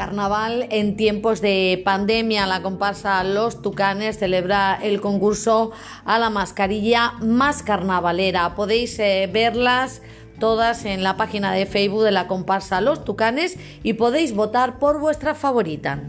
Carnaval en tiempos de pandemia. La comparsa Los Tucanes celebra el concurso a la mascarilla más carnavalera. Podéis eh, verlas todas en la página de Facebook de la comparsa Los Tucanes y podéis votar por vuestra favorita.